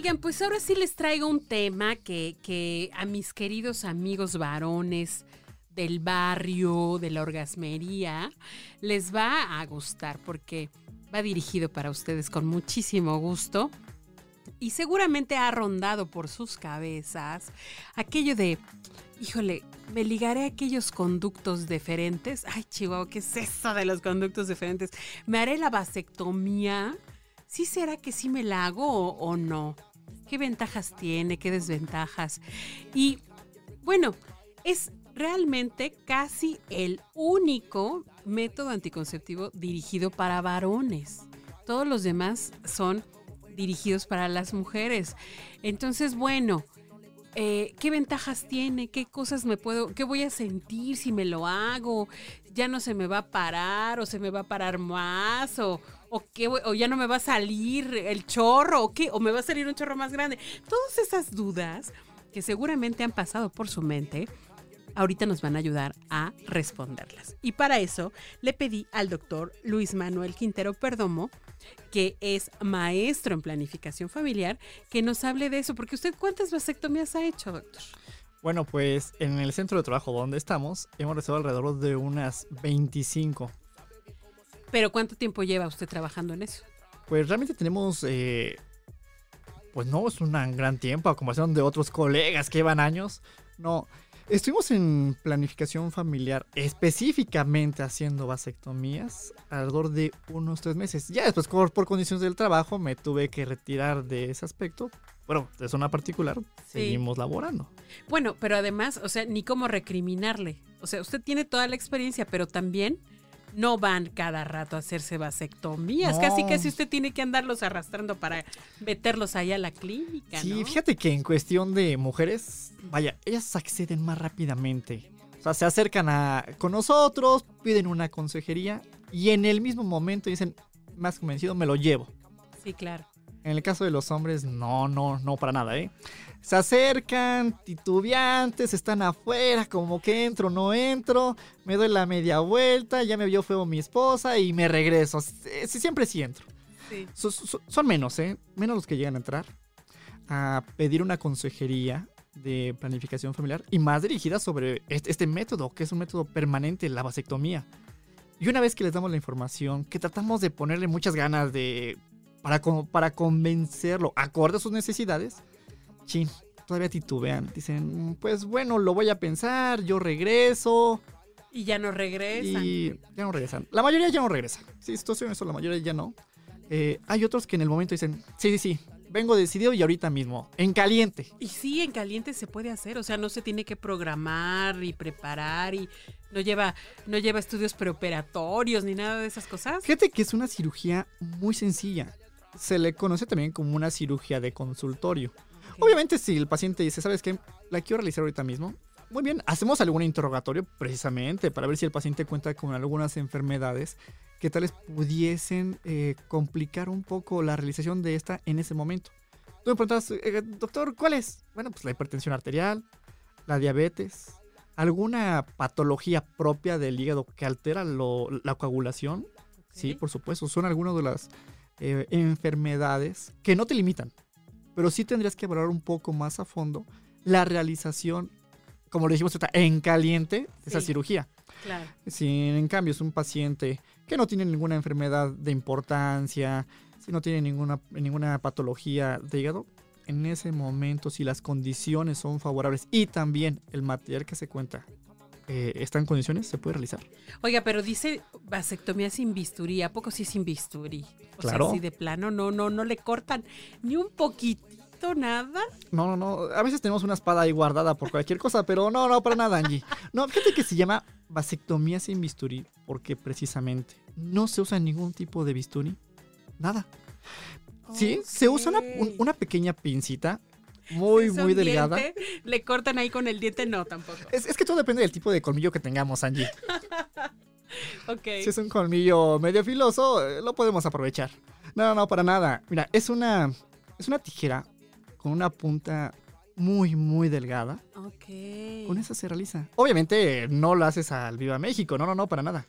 Oigan, pues ahora sí les traigo un tema que, que a mis queridos amigos varones del barrio, de la orgasmería, les va a gustar porque va dirigido para ustedes con muchísimo gusto y seguramente ha rondado por sus cabezas aquello de, híjole, me ligaré a aquellos conductos deferentes. Ay, Chihuahua, ¿qué es eso de los conductos deferentes? ¿Me haré la vasectomía? ¿Sí será que sí me la hago o, o no? ¿Qué ventajas tiene? ¿Qué desventajas? Y bueno, es realmente casi el único método anticonceptivo dirigido para varones. Todos los demás son dirigidos para las mujeres. Entonces, bueno, eh, ¿qué ventajas tiene? ¿Qué cosas me puedo, qué voy a sentir si me lo hago? ¿Ya no se me va a parar o se me va a parar más? ¿O, o, qué, o ya no me va a salir el chorro? ¿O qué? ¿O me va a salir un chorro más grande? Todas esas dudas que seguramente han pasado por su mente ahorita nos van a ayudar a responderlas. Y para eso le pedí al doctor Luis Manuel Quintero Perdomo, que es maestro en planificación familiar, que nos hable de eso, porque usted cuántas vasectomías ha hecho, doctor? Bueno, pues en el centro de trabajo donde estamos hemos recibido alrededor de unas 25. ¿Pero cuánto tiempo lleva usted trabajando en eso? Pues realmente tenemos, eh, pues no es un gran tiempo a comparación de otros colegas que llevan años. No, Estuvimos en planificación familiar específicamente haciendo vasectomías alrededor de unos tres meses. Ya después por, por condiciones del trabajo me tuve que retirar de ese aspecto. Bueno, de zona particular seguimos laborando. Bueno, pero además, o sea, ni cómo recriminarle. O sea, usted tiene toda la experiencia, pero también no van cada rato a hacerse vasectomías. No. Casi casi usted tiene que andarlos arrastrando para meterlos allá a la clínica. Sí, fíjate que en cuestión de mujeres, vaya, ellas acceden más rápidamente. O sea, se acercan a, con nosotros, piden una consejería y en el mismo momento dicen, más convencido, me lo llevo. Sí, claro. En el caso de los hombres, no, no, no para nada, ¿eh? Se acercan, titubeantes, están afuera, como que entro, no entro, me doy la media vuelta, ya me vio feo mi esposa y me regreso. Sí, siempre sí entro. Sí. So- so- son menos, ¿eh? Menos los que llegan a entrar a pedir una consejería de planificación familiar y más dirigida sobre este, este método, que es un método permanente, la vasectomía. Y una vez que les damos la información, que tratamos de ponerle muchas ganas de para, para convencerlo, acorde a sus necesidades, chin, todavía titubean. Dicen, pues bueno, lo voy a pensar, yo regreso. Y ya no regresan. Y ya no regresan. La mayoría ya no regresa. Sí, la mayoría ya no. Eh, hay otros que en el momento dicen, sí, sí, sí, vengo decidido y ahorita mismo, en caliente. Y sí, en caliente se puede hacer, o sea, no se tiene que programar y preparar y no lleva, no lleva estudios preoperatorios ni nada de esas cosas. Fíjate que es una cirugía muy sencilla. Se le conoce también como una cirugía de consultorio. Obviamente, si el paciente dice, ¿sabes qué? La quiero realizar ahorita mismo. Muy bien, hacemos algún interrogatorio precisamente para ver si el paciente cuenta con algunas enfermedades que tales pudiesen eh, complicar un poco la realización de esta en ese momento. Tú me preguntas, eh, doctor, ¿cuál es? Bueno, pues la hipertensión arterial, la diabetes, alguna patología propia del hígado que altera lo- la coagulación. Sí, por supuesto, son algunas de las eh, enfermedades que no te limitan, pero sí tendrías que valorar un poco más a fondo la realización, como lo dijimos en caliente de esa Sí. cirugía. Claro. Si en cambio es un paciente que no tiene ninguna enfermedad de importancia, si no tiene ninguna, ninguna patología de hígado, en ese momento, si las condiciones son favorables y también el material que se cuenta eh, está en condiciones, se puede realizar. Oiga, pero dice vasectomía sin bisturí, ¿a poco sí sin bisturí? O Claro. sea, si de plano no, no, no le cortan ni un poquitito nada. No, no, no. A veces tenemos una espada ahí guardada por cualquier cosa, pero no, no, para nada, Angie. No, fíjate que se llama vasectomía sin bisturí porque precisamente no se usa ningún tipo de bisturí. Nada. Sí, se usa una, una pequeña pincita muy, Si muy delgada. diente, le cortan ahí con el diente, no, tampoco. Es, es que todo depende del tipo de colmillo que tengamos, Angie. Ok. Si es un colmillo medio filoso, eh, lo podemos aprovechar. No, no, no, para nada. Mira, es una, es una tijera con una punta muy, muy delgada. Ok. Con esa se realiza. Obviamente no lo haces al Viva México, no, no, no, para nada.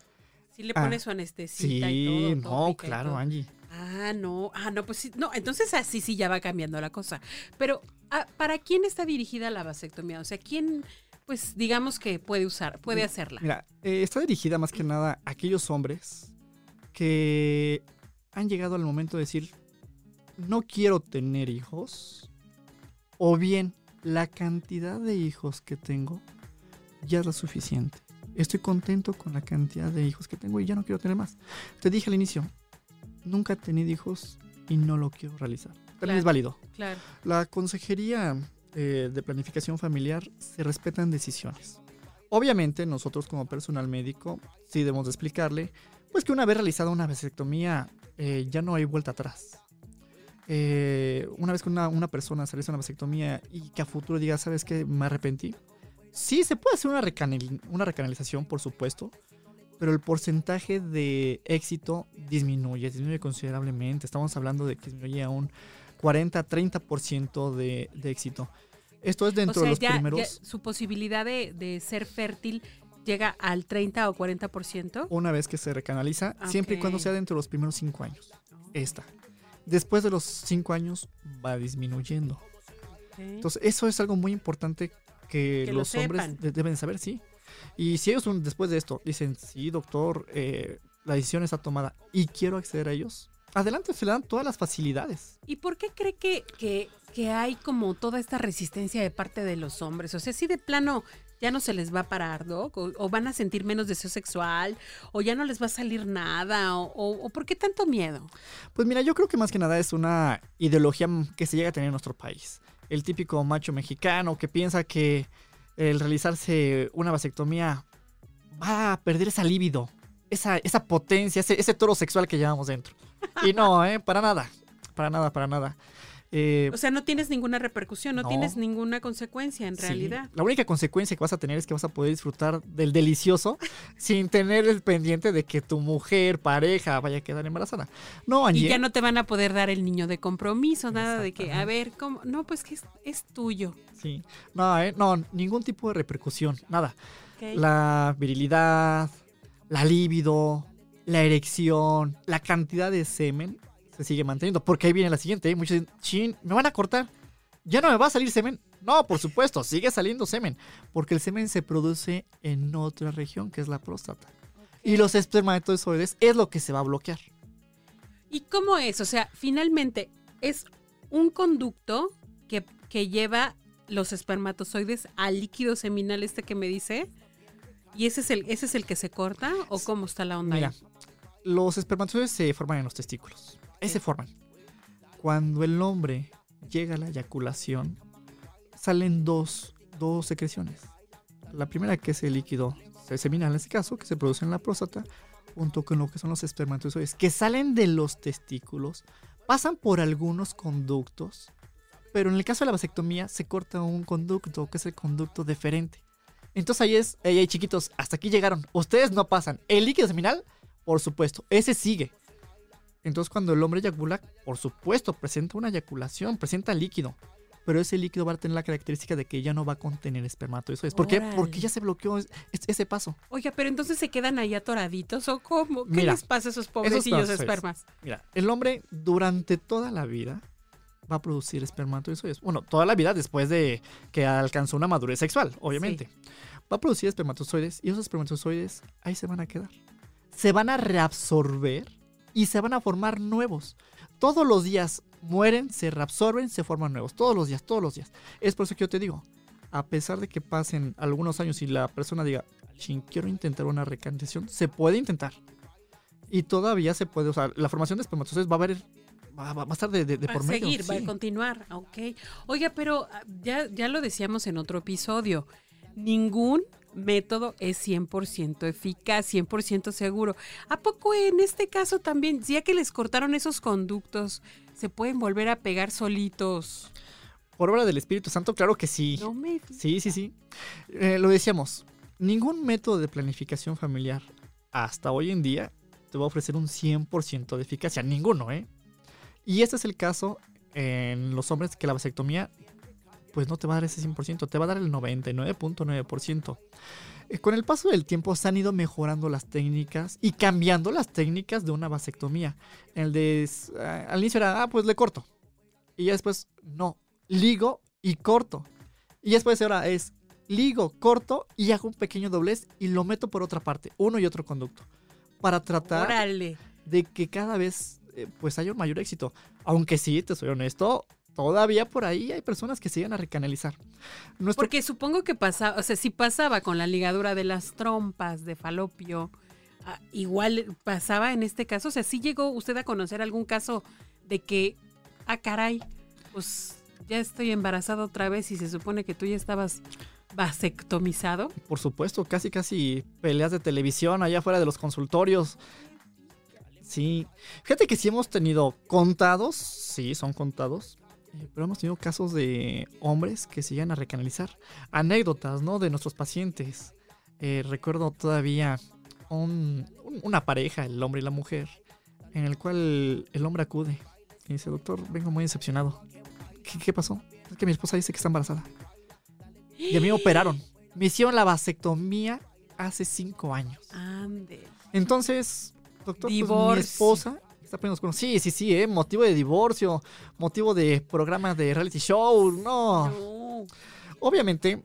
Sí le Ah, pone su y todo. Sí, no, y claro, todo. Angie. Ah, no. Ah, no, pues sí. No, entonces así sí ya va cambiando la cosa. Pero, ah, ¿para quién está dirigida la vasectomía? O sea, ¿quién, pues, digamos que puede usar, puede hacerla? Mira, eh, está dirigida más que nada a aquellos hombres que han llegado al momento de decir, no quiero tener hijos, o bien la cantidad de hijos que tengo ya es la suficiente. Estoy contento con la cantidad de hijos que tengo y ya no quiero tener más. Te dije al inicio, nunca he tenido hijos y no lo quiero realizar. También Claro. es válido. Claro. La consejería eh, de planificación familiar se respetan decisiones. Obviamente nosotros como personal médico sí debemos de explicarle pues que una vez realizada una vasectomía eh, ya no hay vuelta atrás. Eh, una vez que una, una persona se realiza una vasectomía y que a futuro diga, ¿sabes qué? Me arrepentí. Sí, se puede hacer una, recanal- una recanalización, por supuesto, pero el porcentaje de éxito disminuye, disminuye considerablemente. Estamos hablando de que disminuye a un 40-30% de, de éxito. Esto es dentro o sea, de los ya, primeros... ya su posibilidad de, de ser fértil llega al 30 o 40%. Una vez que se recanaliza, siempre y cuando sea dentro de los primeros 5 años. Esta. Después de los 5 años va disminuyendo. Entonces, eso es algo muy importante que, Que lo los hombres deben saber, sí. Y si ellos después de esto dicen, sí, doctor, eh, la decisión está tomada y quiero acceder a ellos, adelante, se le dan todas las facilidades. ¿Y por qué cree que, que, que hay como toda esta resistencia de parte de los hombres? O sea, si de plano ya no se les va a parar, Doc, o, o van a sentir menos deseo sexual, o ya no les va a salir nada, o, o, o por qué tanto miedo? Pues mira, yo creo que más que nada es una ideología que se llega a tener en nuestro país. El típico macho mexicano que piensa que el realizarse una vasectomía va a perder esa libido, esa, esa potencia, ese, ese toro sexual que llevamos dentro. Y no, ¿eh? Para nada, para nada, para nada. Eh, O sea, no tienes ninguna repercusión, no, No. tienes ninguna consecuencia en sí, realidad. La única consecuencia que vas a tener es que vas a poder disfrutar del delicioso sin tener el pendiente de que tu mujer, pareja, vaya a quedar embarazada. No, Angie. Y ya ¿eh? no te van a poder dar el niño de compromiso, nada de que, a ver, ¿cómo? No, pues que es, es tuyo. Sí. No, ¿eh? No, ningún tipo de repercusión, nada. La virilidad, la libido, la erección, la cantidad de semen se sigue manteniendo. Porque ahí viene la siguiente. ¿eh? Muchos dicen, chin, ¿me van a cortar? ¿Ya no me va a salir semen? No, por supuesto, sigue saliendo semen. Porque el semen se produce en otra región, que es la próstata. Y los espermatozoides es lo que se va a bloquear. ¿Y cómo es? O sea, finalmente es un conducto que, que lleva los espermatozoides al líquido seminal este que me dice. ¿Y ese es el, ese es el que se corta? ¿O cómo está la onda? Mira, ahí? los espermatozoides se forman en los testículos. Se forman. Cuando el hombre llega a la eyaculación, salen dos, dos secreciones. La primera que es el líquido seminal en este caso, que se produce en la próstata, junto con lo que son los espermatozoides, que salen de los testículos, pasan por algunos conductos, pero en el caso de la vasectomía se corta un conducto, que es el conducto deferente. Entonces ahí es, ahí chiquitos, hasta aquí llegaron. Ustedes no pasan. El líquido seminal, por supuesto, ese sigue. Entonces cuando el hombre eyacula, por supuesto, presenta una eyaculación, presenta líquido. Pero ese líquido va a tener la característica de que ya no va a contener espermatozoides. ¿Por qué? Porque ya se bloqueó es- es- ese paso. Oiga, pero entonces se quedan ahí atoraditos o cómo? ¿Qué Mira, les pasa a esos pobrecillos espermatozoides. espermas? Mira, el hombre durante toda la vida va a producir espermatozoides. Bueno, toda la vida después de que alcanzó una madurez sexual, obviamente. Va a producir espermatozoides y esos espermatozoides ahí se van a quedar. Se van a reabsorber y se van a formar nuevos. Todos los días mueren, se reabsorben, se forman nuevos. Todos los días, todos los días. Es por eso que yo te digo, a pesar de que pasen algunos años y la persona diga, quiero intentar una recantación, se puede intentar. Y todavía se puede, o sea, la formación de espermatozoides va a haber, va, va- va a estar de, de- de Va por a medio. seguir, va a continuar, ok. Oiga, pero ah, ya, ya lo decíamos en otro episodio, ningún método es 100% eficaz, 100% seguro. ¿A poco en este caso también, ya que les cortaron esos conductos, se pueden volver a pegar solitos? Por obra del Espíritu Santo, claro que sí. No me... Sí, sí, sí. Eh, lo decíamos, ningún método de planificación familiar hasta hoy en día te va a ofrecer un 100% de eficacia. Ninguno, ¿eh? Y este es el caso en los hombres que la vasectomía pues no te va a dar ese 100%, te va a dar el 99.9%. Eh, Con el paso del tiempo se han ido mejorando las técnicas y cambiando las técnicas de una vasectomía. El de eh, al inicio era, ah, pues le corto. Y ya después, no, ligo y corto. Y después ahora es ligo, corto y hago un pequeño doblez y lo meto por otra parte, uno y otro conducto. Para tratar Órale. de que cada vez eh, pues haya un mayor éxito. Aunque sí, te soy honesto, todavía por ahí hay personas que se llegan a recanalizar. Nuestro- Porque supongo que pasaba, o sea, si pasaba con la ligadura de las trompas de falopio, ah, igual pasaba en este caso. O sea, si llegó usted a conocer algún caso de que, ah, caray, pues ya estoy embarazada otra vez y se supone que tú ya estabas vasectomizado. Por supuesto, casi casi peleas de televisión allá afuera de los consultorios. Sí. Fíjate que sí hemos tenido contados, sí, son contados. Pero hemos tenido casos de hombres que se llegan a recanalizar. Anécdotas, ¿no? De nuestros pacientes. Eh, recuerdo todavía un- un- una pareja, el hombre y la mujer, en el cual el hombre acude y dice, doctor, vengo muy decepcionado. ¿Qué, qué pasó? Es que mi esposa dice que está embarazada. Y a mí me operaron. Me hicieron la vasectomía hace cinco años. Ande. Entonces, doctor, pues, mi esposa está poniendo los cuernos. Sí, sí, sí, ¿eh? motivo de divorcio, motivo de programa de reality show. No. No. Obviamente,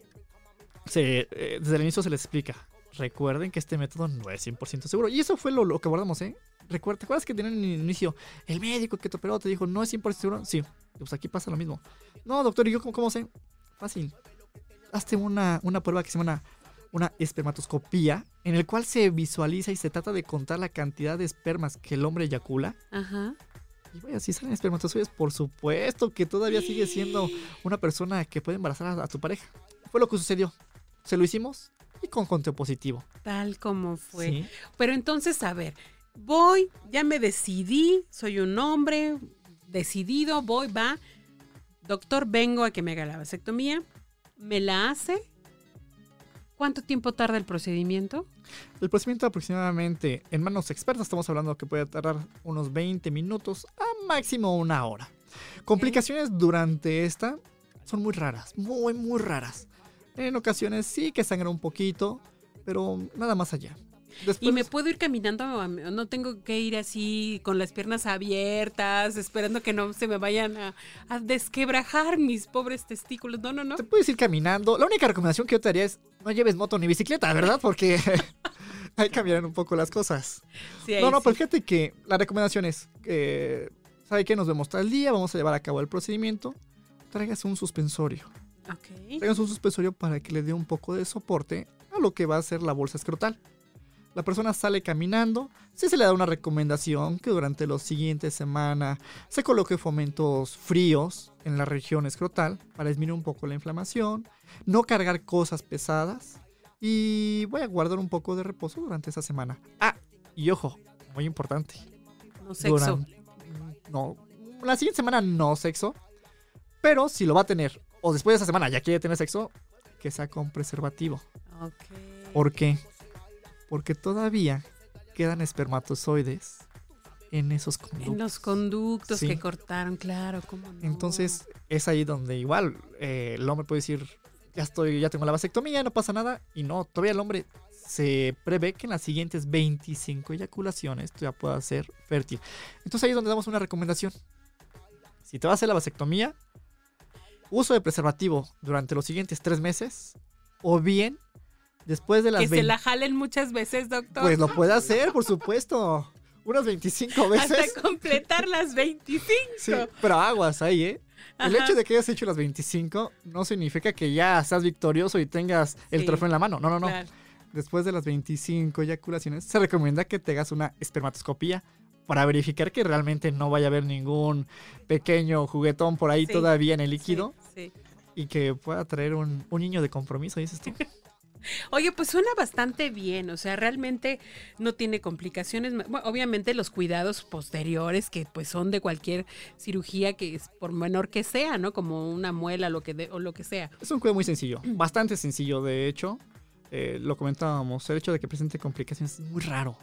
se, eh, desde el inicio se les explica. Recuerden que este método no es 100% seguro. Y eso fue lo, lo que abordamos, ¿eh? Recuerda, ¿Te acuerdas que en el inicio el médico que te operó te dijo no es 100% seguro? Sí, pues aquí pasa lo mismo. No, doctor, ¿y yo cómo, cómo sé? Fácil. Hazte una, una prueba que se llama una, espermatoscopía, en el cual se visualiza y se trata de contar la cantidad de espermas que el hombre eyacula. Ajá. Y vaya, si salen espermatozoides, por supuesto que todavía sigue siendo una persona que puede embarazar a, a tu pareja. Fue lo que sucedió. Se lo hicimos y con conteo positivo. Tal como fue. Sí. Pero entonces, a ver, voy, ya me decidí, soy un hombre decidido, voy, va. Doctor, vengo a que me haga la vasectomía. Me la hace. ¿Cuánto tiempo tarda el procedimiento? El procedimiento aproximadamente en manos expertas estamos hablando que puede tardar unos 20 minutos a máximo una hora. Complicaciones durante esta son muy raras, muy muy raras. En ocasiones sí que sangra un poquito, pero nada más allá. Después, ¿Y me puedo ir caminando? No tengo que ir así con las piernas abiertas, esperando que no se me vayan a, a desquebrajar mis pobres testículos. No, no, no. te puedes ir caminando. La única recomendación que yo te haría es no lleves moto ni bicicleta, ¿verdad? Porque ahí cambiarán un poco las cosas. Sí, No, no, sí. pero fíjate que la recomendación es, que ¿sabe qué? Nos vemos tal día, vamos a llevar a cabo el procedimiento. Tráigase un suspensorio. Ok. Tráigase un suspensorio para que le dé un poco de soporte a lo que va a ser la bolsa escrotal. La persona sale caminando, sí se le da una recomendación que durante los siguientes semanas se coloque fomentos fríos en la región escrotal para disminuir un poco la inflamación, no cargar cosas pesadas y voy a guardar un poco de reposo durante esa semana. Ah, y ojo, muy importante. No sexo. Duran- no, la siguiente semana no sexo. Pero si lo va a tener, o después de esa semana ya quiere tener sexo, que sea con preservativo. Ok. ¿Por qué? Porque todavía quedan espermatozoides en esos conductos. En los conductos Sí. que cortaron, claro, cómo no. Entonces es ahí donde igual eh, el hombre puede decir, ya estoy, ya tengo la vasectomía, no pasa nada. Y no, todavía el hombre se prevé que en las siguientes 25 eyaculaciones tú ya puedas ser fértil. Entonces ahí es donde damos una recomendación. Si te vas a hacer la vasectomía, uso de preservativo durante los siguientes tres meses, o bien después de las que se 20 la jalen muchas veces, doctor. Pues lo puede hacer, por supuesto. Unas 25 veces. Hasta completar las 25. Sí, pero aguas ahí, ¿eh? El Ajá. hecho de que hayas hecho las 25 no significa que ya seas victorioso y tengas el trofeo en la mano. No, no, no. Claro. Después de las 25 eyaculaciones, se recomienda que te hagas una espermatoscopía para verificar que realmente no vaya a haber ningún pequeño juguetón por ahí Sí, todavía en el líquido Sí, sí. y que pueda traer un, un niño de compromiso, dices tú. Oye, pues suena bastante bien, o sea, realmente no tiene complicaciones. Bueno, obviamente los cuidados posteriores que pues son de cualquier cirugía que es por menor que sea, ¿no? Como una muela lo que de- o lo que sea. Es un cuidado muy sencillo, bastante sencillo, de hecho. Eh, lo comentábamos, el hecho de que presente complicaciones es muy raro.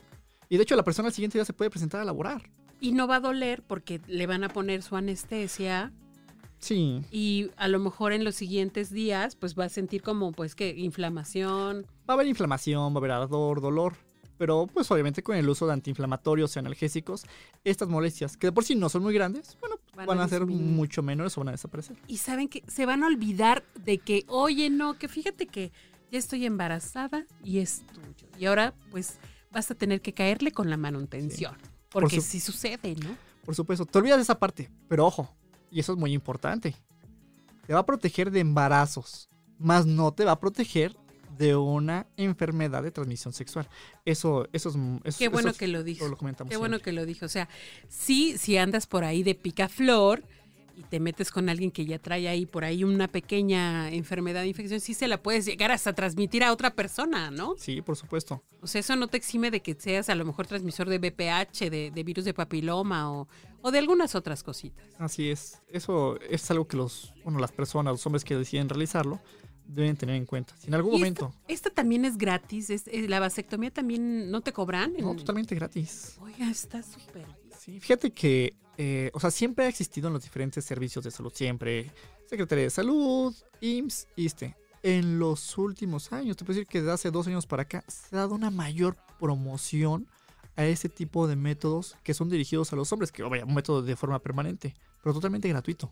Y de hecho, la persona al siguiente día se puede presentar a laborar. Y no va a doler porque le van a poner su anestesia Sí, y a lo mejor en los siguientes días pues va a sentir como pues que inflamación. va a haber inflamación, va a haber ardor, dolor. Pero pues obviamente con el uso de antiinflamatorios y analgésicos, estas molestias, que de por sí no son muy grandes, bueno, Van van, a a ser mucho menores o van a desaparecer. Y saben que se van a olvidar de que, oye, no, que fíjate que ya estoy embarazada y es tuyo. Y ahora pues vas a tener que caerle con la manutención. Porque su- sí sucede, ¿no? Por supuesto, te olvidas de esa parte, pero ojo, y eso es muy importante. Te va a proteger de embarazos, más no te va a proteger de una enfermedad de transmisión sexual. Eso, eso es... eso- Qué bueno eso que lo dijo. lo comentamos Qué bueno que lo dijo. O sea, sí, si andas por ahí de picaflor y te metes con alguien que ya trae ahí por ahí una pequeña enfermedad de infección, sí se la puedes llegar hasta transmitir a otra persona, ¿no? Sí, por supuesto. O sea, eso no te exime de que seas a lo mejor transmisor de BPH, de, de virus de papiloma o, o de algunas otras cositas. Así es. Eso es algo que los, bueno, las personas, los hombres que deciden realizarlo, deben tener en cuenta. Si en algún momento... Esta, esta también es gratis, es, es- la vasectomía también no te cobran. No, En- totalmente gratis. Oiga, está súper. Sí, fíjate que, eh, o sea, siempre ha existido en los diferentes servicios de salud, siempre. Secretaría de Salud, IMSS, ISTE. En los últimos años, te puedo decir que desde hace dos años para acá, se ha dado una mayor promoción a ese tipo de métodos que son dirigidos a los hombres, que vaya, un método de forma permanente, pero totalmente gratuito.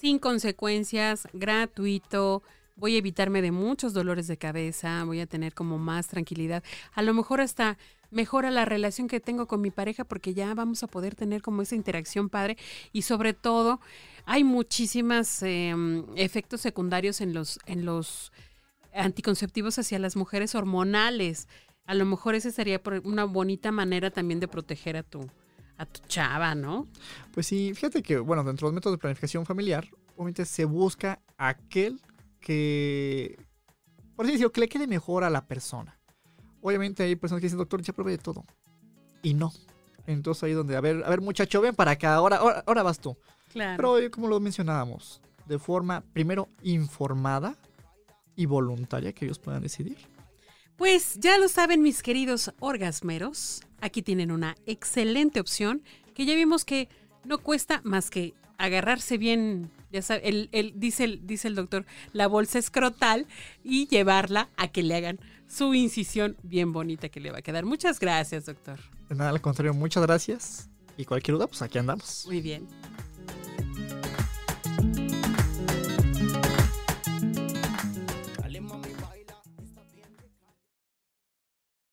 sin consecuencias, gratuito. Voy a evitarme de muchos dolores de cabeza, voy a tener como más tranquilidad. A lo mejor hasta mejora la relación que tengo con mi pareja porque ya vamos a poder tener como esa interacción padre y sobre todo hay muchísimos efectos secundarios en los, en los anticonceptivos hacia las mujeres hormonales. A lo mejor esa sería una bonita manera también de proteger a tu, a tu chava, ¿no? Pues sí, fíjate que, bueno, dentro de los métodos de planificación familiar, obviamente se busca aquel que, por así decirlo, que le quede mejor a la persona. Obviamente hay personas que dicen, doctor, ya probé de todo. Y no. Entonces ahí donde, a ver, a ver muchacho, ven para acá, ahora, ahora, ahora vas tú. Claro. Pero como lo mencionábamos, de forma, primero, informada y voluntaria, que ellos puedan decidir. Pues ya lo saben mis queridos orgasmeros, aquí tienen una excelente opción que ya vimos que no cuesta más que agarrarse bien, ya sabe, el, el- dice, el, dice el doctor, la bolsa escrotal y llevarla a que le hagan su incisión bien bonita que le va a quedar. Muchas gracias, doctor. De nada, al contrario, muchas gracias. Y cualquier duda, pues aquí andamos. Muy bien.